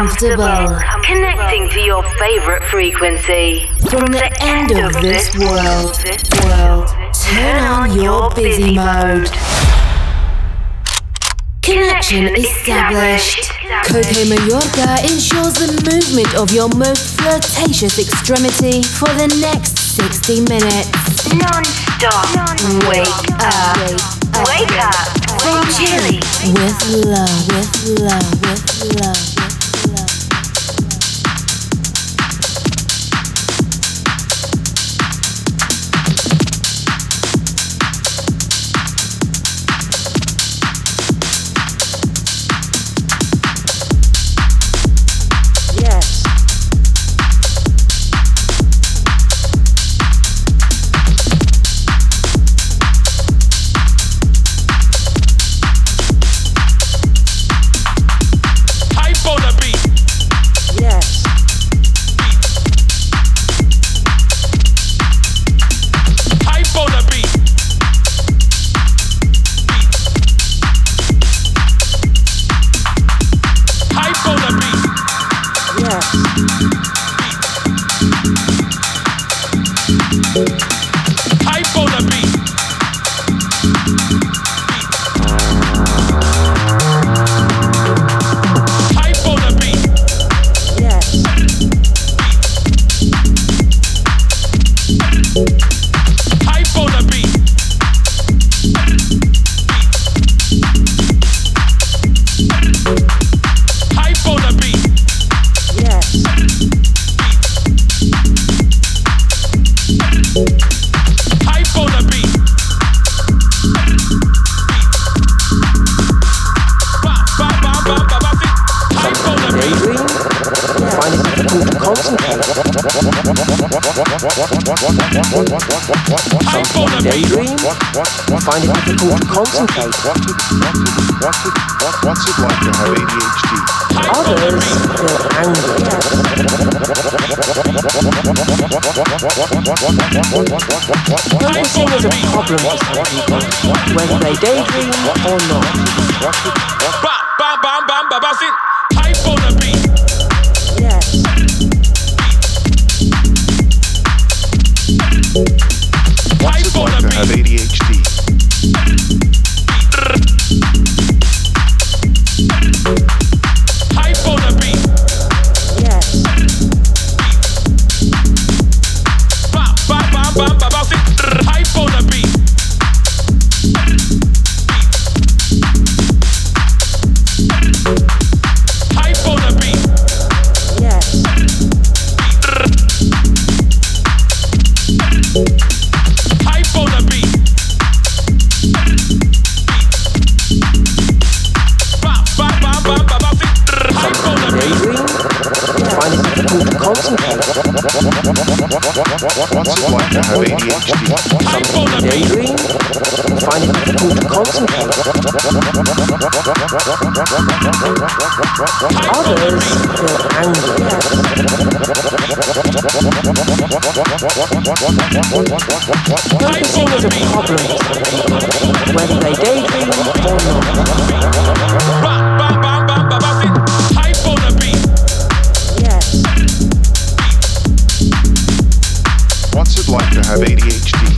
comfortable. Connecting to your favorite frequency. From the end of this world, world, turn on your busy mode. Connection established. Coke Mayorga ensures the movement of your most flirtatious extremity for the next 60 minutes. Non-stop. Wake up. Wake up. From With love. With love. With love. problems, whether they daydream or not. also have once you have ADHD, something in daydream, find it difficult to concentrate. Is a problem, whether they daydream or not. like to have ADHD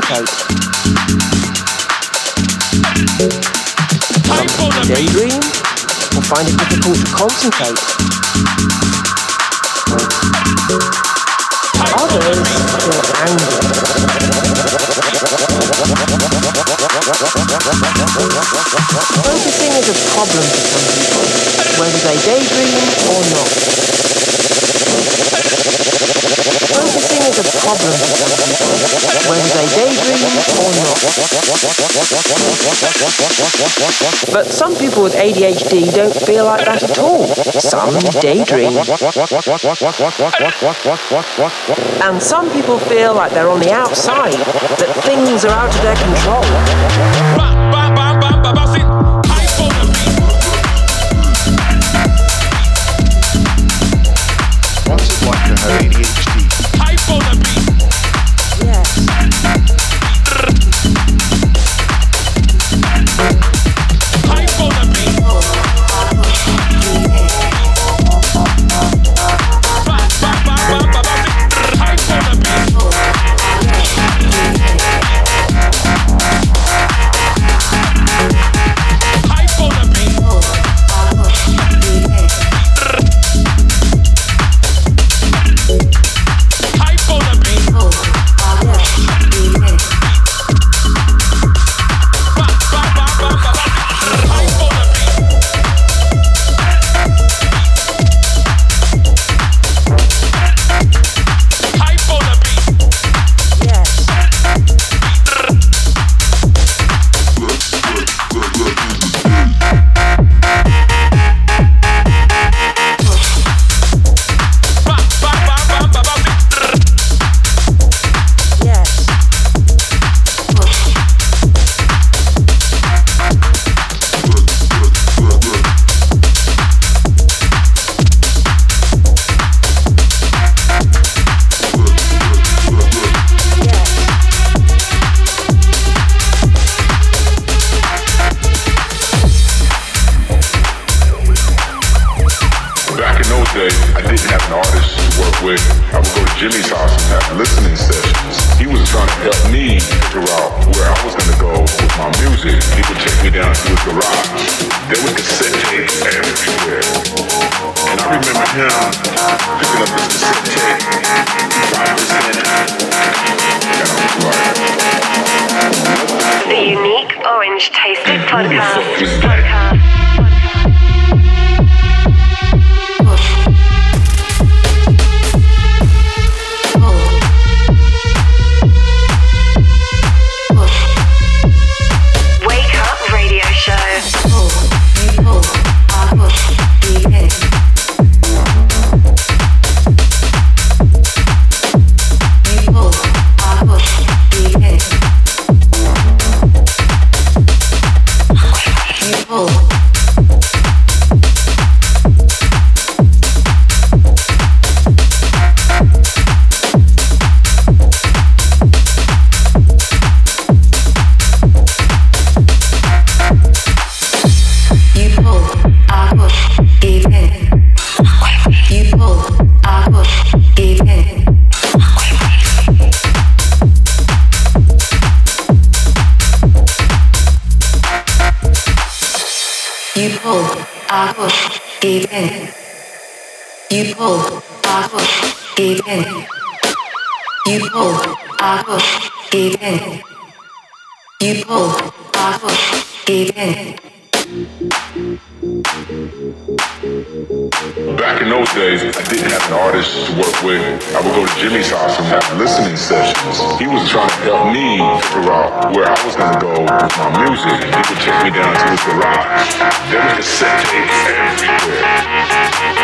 Coat. Sometimes daydream or find it difficult to concentrate. Others feel angry. Focusing is a problem for some people, whether they daydream or not. Focusing is a problem for people, whether they daydream or not. But some people with ADHD don't feel like that at all. Some daydream. And some people feel like they're on the outside, that things are out of their control. What's it like to have ADHD? Back in those days, I didn't have an artist to work with. I would go to Jimmy's house and have listening sessions. He was trying to help me figure out where I was going to go with my music. He would take me down to his garage. There was cassette tapes everywhere. And I remember him picking up this cassette tape. This it. And I was like, The Unique Orange Tasted Podcast. fuck is that? Podcast. You pull, I push, give in. You pull, I push, give in. You pull, I push, give in. Back in those days, I didn't have an artist to work with. I would go to Jimmy's house and have listening sessions. He was trying to help me figure out where I was gonna go with my music. He would take me down to his garage. There was cassette tapes everywhere.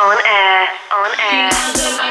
On air, on air.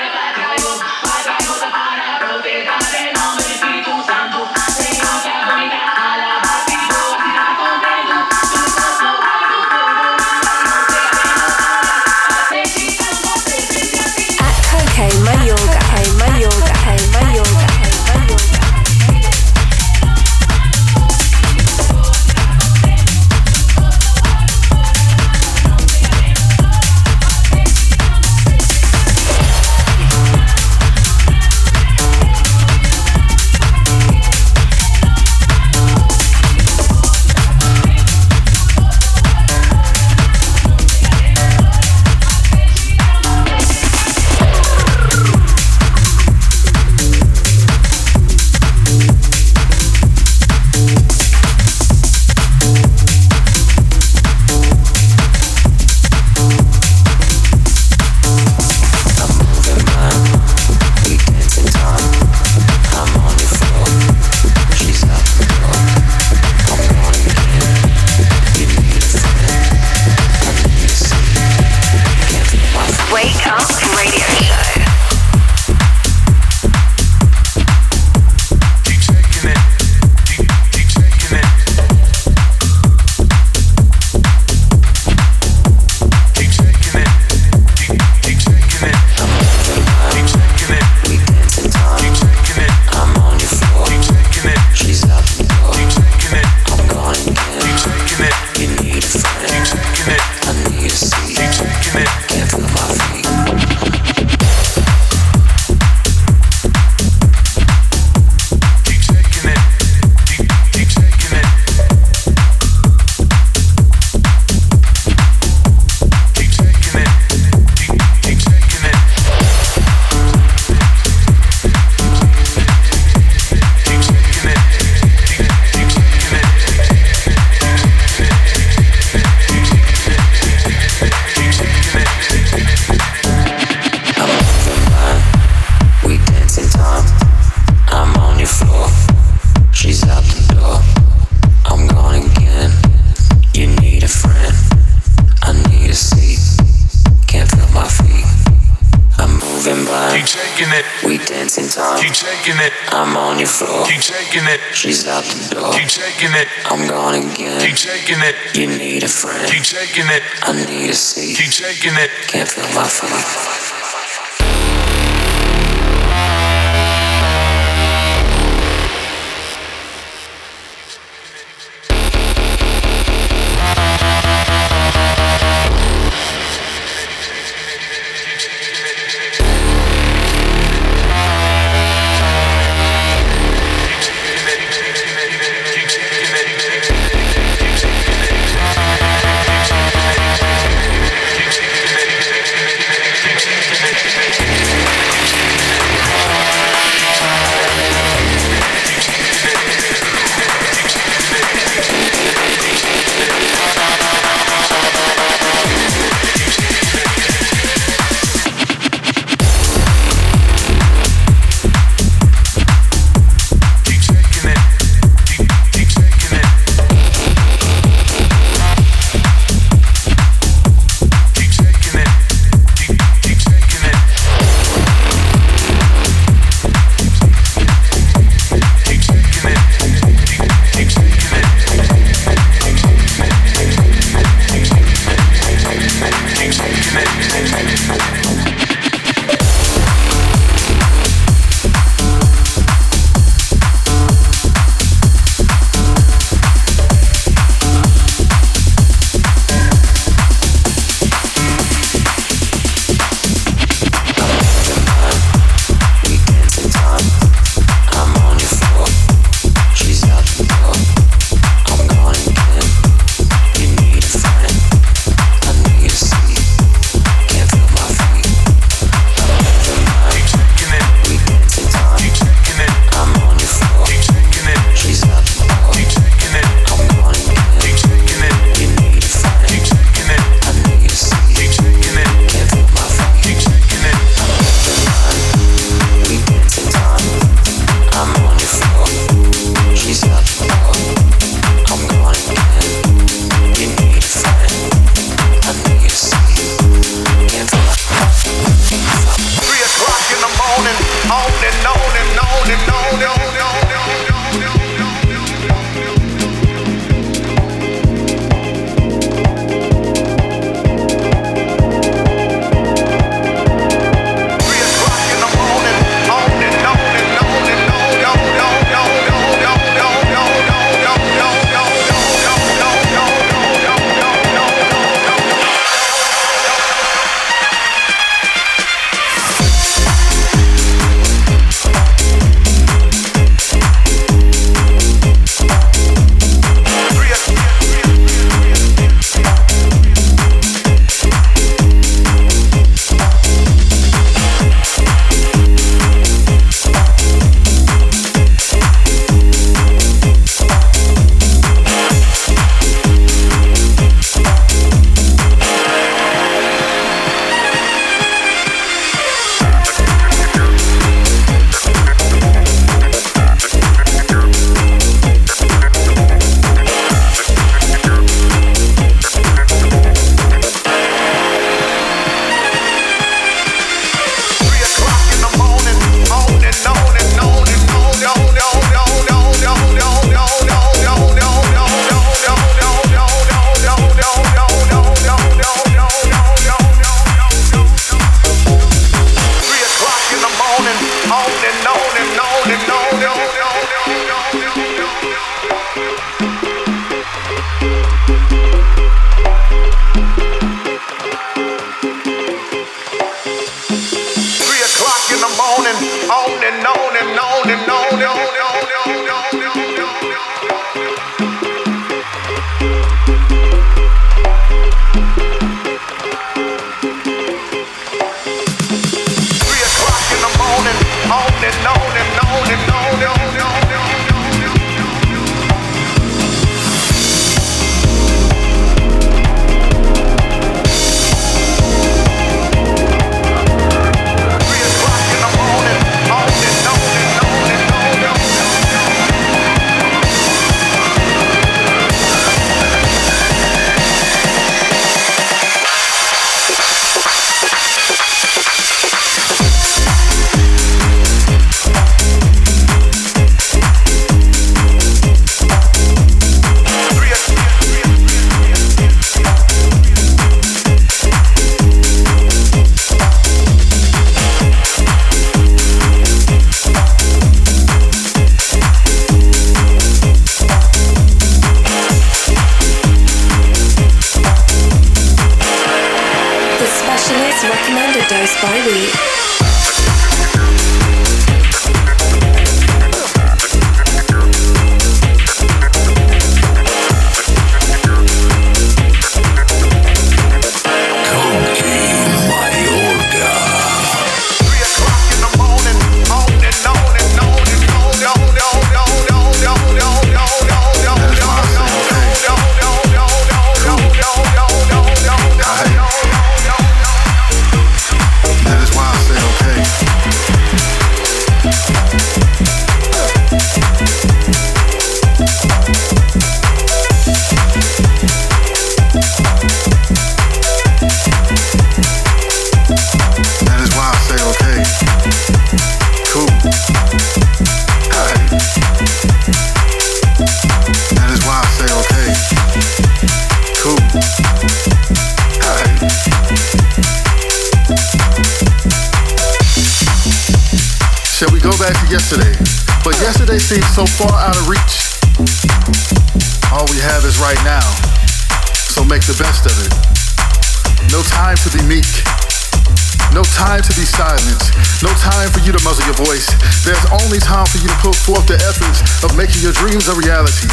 Dreams a reality.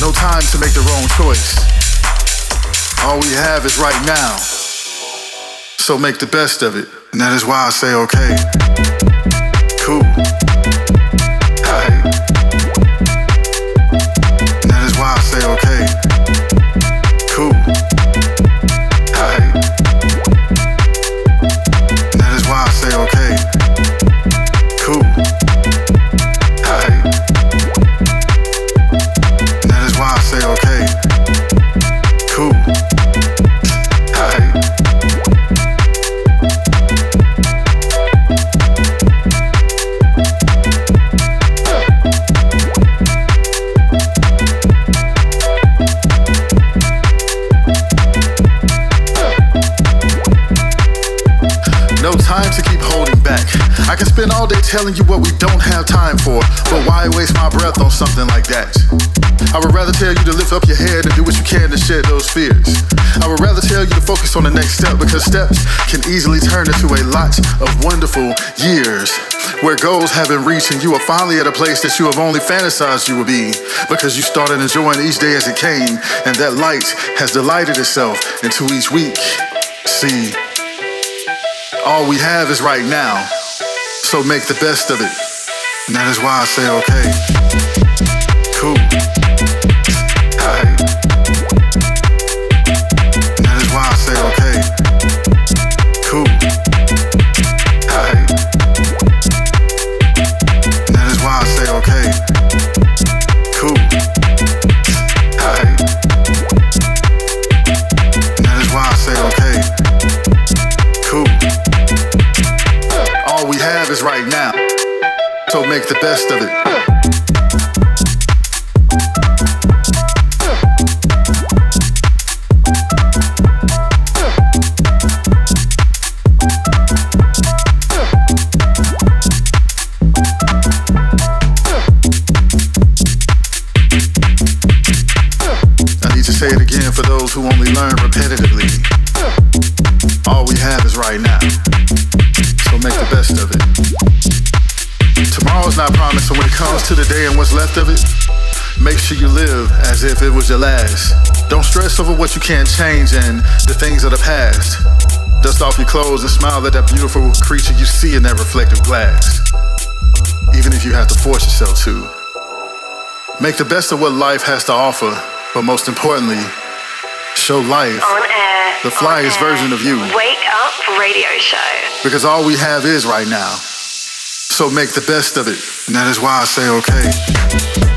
No time to make the wrong choice. All we have is right now. So make the best of it. And that is why I say okay. Telling you what we don't have time for, but why waste my breath on something like that? I would rather tell you to lift up your head and do what you can to shed those fears. I would rather tell you to focus on the next step because steps can easily turn into a lot of wonderful years where goals have been reached and you are finally at a place that you have only fantasized you would be because you started enjoying each day as it came and that light has delighted itself into each week. See, all we have is right now. So make the best of it. And that is why I say okay. Cool. Make the best of it. Comes to the day and what's left of it, make sure you live as if it was your last. Don't stress over what you can't change and the things of the past. Dust off your clothes and smile at that beautiful creature you see in that reflective glass. Even if you have to force yourself to. Make the best of what life has to offer, but most importantly, show life air, the flyest version of you. Wake up radio show. Because all we have is right now. So make the best of it. And that is why I say okay.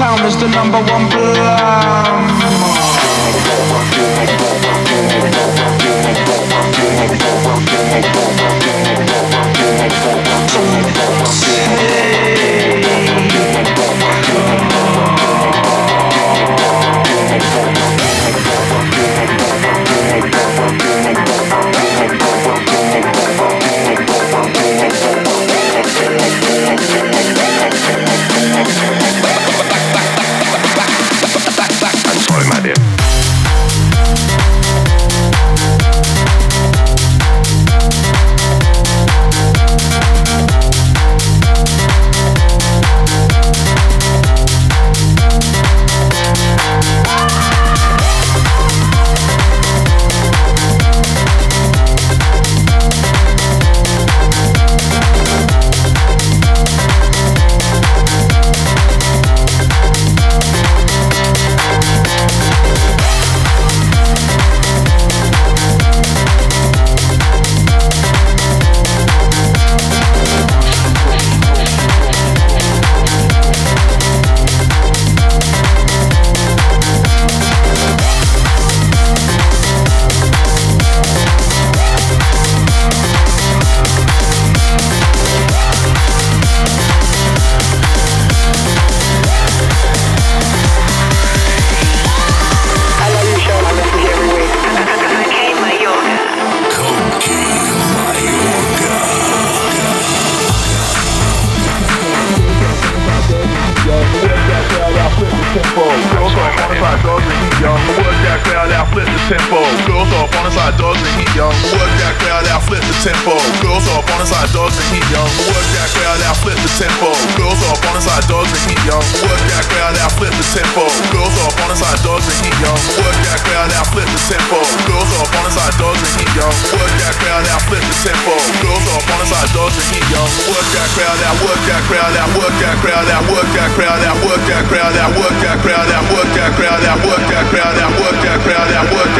town is the number one plan. tempo. Girls off on the side, dogs and heat, yo. Work that crowd out, flip the tempo. Girls up on the side, dogs and heat, young. Work that crowd out, flip the tempo. Girls off on the side, dogs and heat, yo. Work that crowd out, flip the tempo. Girls up on the side, dogs and heat, young. Work that crowd out, flip the tempo. Girls off on the side, dogs and heat, yo. Work that crowd out, flip the tempo. Girls up on the side, dogs and heat, yo. Work that crowd out, work that crowd out, work that crowd out, work that crowd out, work that crowd out, work that crowd out, work that crowd out, work that crowd out, work that crowd out, work that crowd out, work that